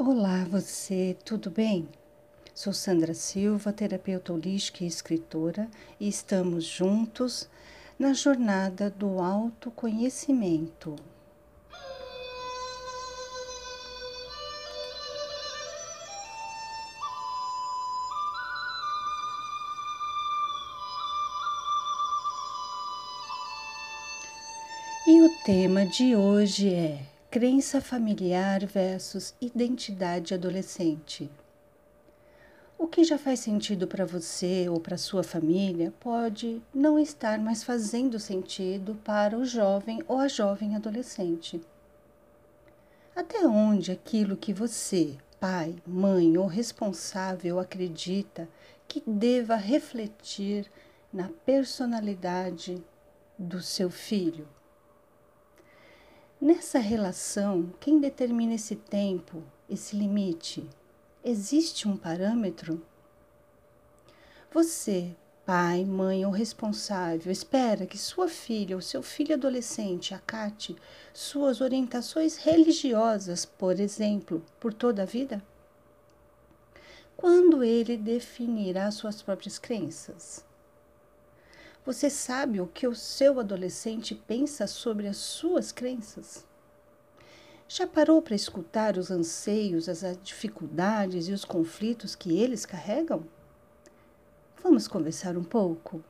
Olá, você, tudo bem? Sou Sandra Silva, terapeuta holística e escritora, e estamos juntos na jornada do autoconhecimento. E o tema de hoje é crença familiar versus identidade adolescente. O que já faz sentido para você ou para sua família pode não estar mais fazendo sentido para o jovem ou a jovem adolescente. Até onde aquilo que você, pai, mãe ou responsável acredita que deva refletir na personalidade do seu filho? Nessa relação, quem determina esse tempo, esse limite? Existe um parâmetro? Você, pai, mãe ou responsável, espera que sua filha ou seu filho adolescente acate suas orientações religiosas, por exemplo, por toda a vida? Quando ele definirá suas próprias crenças? Você sabe o que o seu adolescente pensa sobre as suas crenças? Já parou para escutar os anseios, as dificuldades e os conflitos que eles carregam? Vamos conversar um pouco?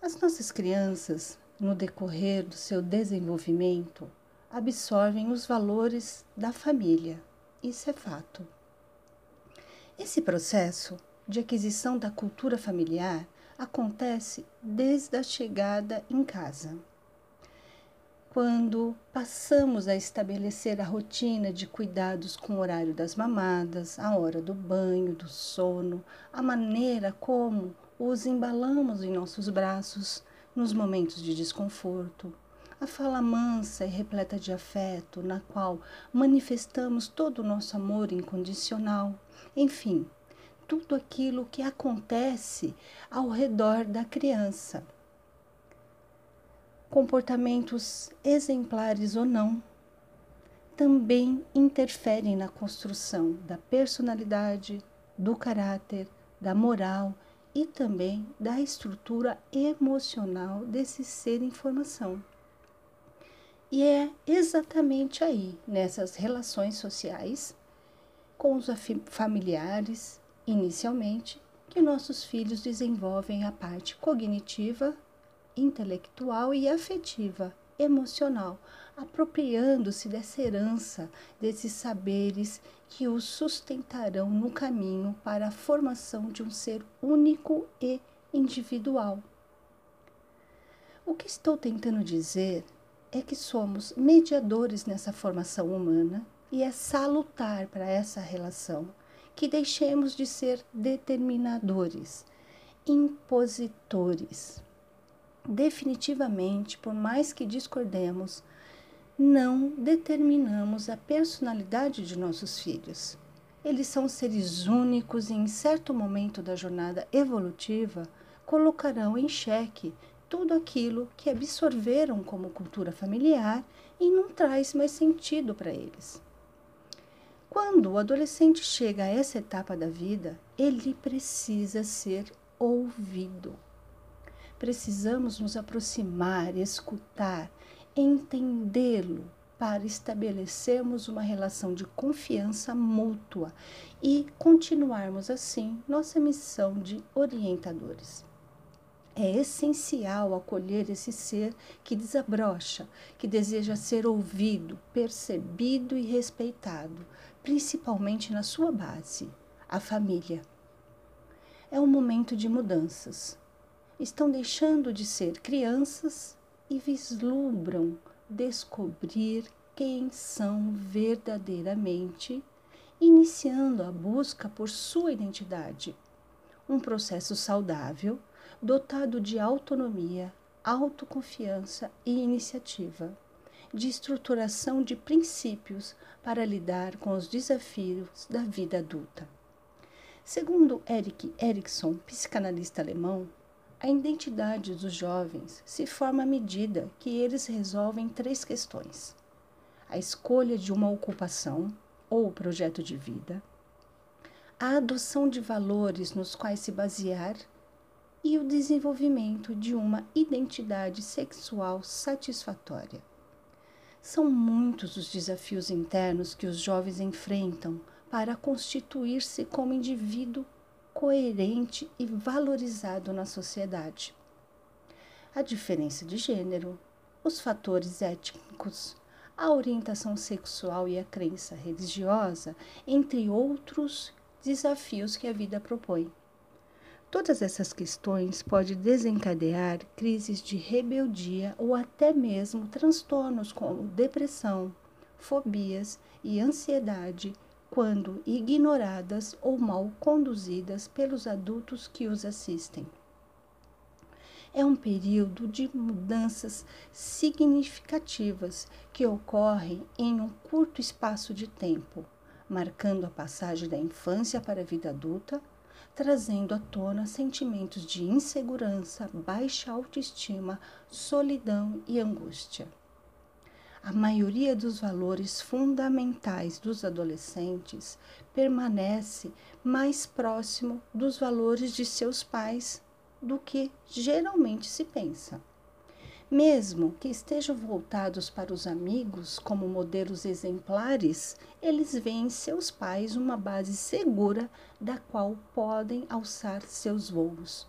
As nossas crianças, no decorrer do seu desenvolvimento, absorvem os valores da família. Isso é fato. Esse processo de aquisição da cultura familiar acontece desde a chegada em casa. Quando passamos a estabelecer a rotina de cuidados com o horário das mamadas, a hora do banho, do sono, a maneira como os embalamos em nossos braços nos momentos de desconforto, a fala mansa e repleta de afeto, na qual manifestamos todo o nosso amor incondicional, enfim, tudo aquilo que acontece ao redor da criança. Comportamentos exemplares ou não também interferem na construção da personalidade, do caráter, da moral e também da estrutura emocional desse ser em formação. E é exatamente aí, nessas relações sociais, com os familiares, inicialmente, que nossos filhos desenvolvem a parte cognitiva, intelectual e afetiva, emocional, apropriando-se dessa herança, desses saberes que os sustentarão no caminho para a formação de um ser único e individual. O que estou tentando dizer é que somos mediadores nessa formação humana e é salutar para essa relação que deixemos de ser determinadores, impositores. Definitivamente, por mais que discordemos, não determinamos a personalidade de nossos filhos. Eles são seres únicos e, em certo momento da jornada evolutiva, colocarão em xeque tudo aquilo que absorveram como cultura familiar e não traz mais sentido para eles. Quando o adolescente chega a essa etapa da vida, ele precisa ser ouvido. Precisamos nos aproximar, escutar, entendê-lo para estabelecermos uma relação de confiança mútua e continuarmos assim nossa missão de orientadores. É essencial acolher esse ser que desabrocha, que deseja ser ouvido, percebido e respeitado, principalmente na sua base, a família. É um momento de mudanças. Estão deixando de ser crianças e vislumbram descobrir quem são verdadeiramente, iniciando a busca por sua identidade. Um processo saudável, dotado de autonomia, autoconfiança e iniciativa de estruturação de princípios para lidar com os desafios da vida adulta. Segundo Eric Erikson, psicanalista alemão, a identidade dos jovens se forma à medida que eles resolvem três questões: a escolha de uma ocupação, ou projeto de vida, a adoção de valores nos quais se basear e o desenvolvimento de uma identidade sexual satisfatória. São muitos os desafios internos que os jovens enfrentam para constituir-se como indivíduo coerente e valorizado na sociedade. A diferença de gênero, os fatores étnicos, a orientação sexual e a crença religiosa, entre outros desafios que a vida propõe. Todas essas questões podem desencadear crises de rebeldia ou até mesmo transtornos como depressão, fobias e ansiedade quando ignoradas ou mal conduzidas pelos adultos que os assistem. É um período de mudanças significativas que ocorrem em um curto espaço de tempo, marcando a passagem da infância para a vida adulta trazendo à tona sentimentos de insegurança, baixa autoestima, solidão e angústia. A maioria dos valores fundamentais dos adolescentes permanece mais próximo dos valores de seus pais do que geralmente se pensa. Mesmo que estejam voltados para os amigos como modelos exemplares, eles veem em seus pais uma base segura da qual podem alçar seus voos.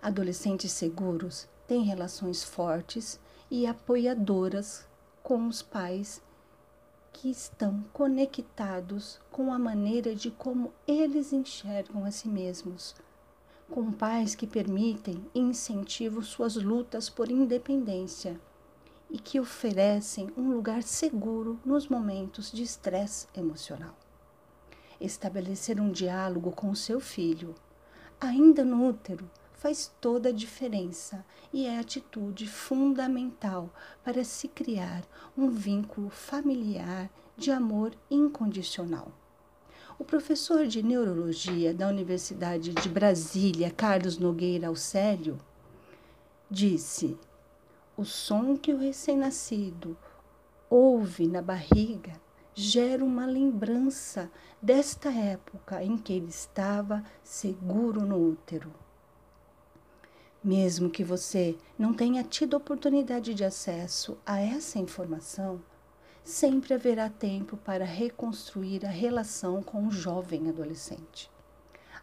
Adolescentes seguros têm relações fortes e apoiadoras com os pais que estão conectados com a maneira de como eles enxergam a si mesmos com pais que permitem e incentivam suas lutas por independência e que oferecem um lugar seguro nos momentos de estresse emocional. Estabelecer um diálogo com seu filho, ainda no útero, faz toda a diferença e é atitude fundamental para se criar um vínculo familiar de amor incondicional. O professor de neurologia da Universidade de Brasília, Carlos Nogueira Alcélio, disse: O som que o recém-nascido ouve na barriga gera uma lembrança desta época em que ele estava seguro no útero. Mesmo que você não tenha tido oportunidade de acesso a essa informação, sempre haverá tempo para reconstruir a relação com o jovem adolescente.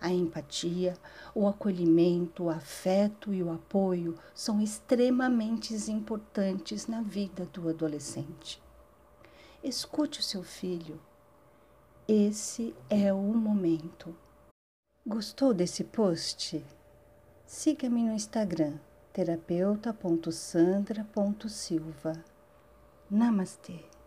A empatia, o acolhimento, o afeto e o apoio são extremamente importantes na vida do adolescente. Escute o seu filho. Esse é o momento. Gostou desse post? Siga-me no Instagram terapeuta.sandra.silva. Namastê.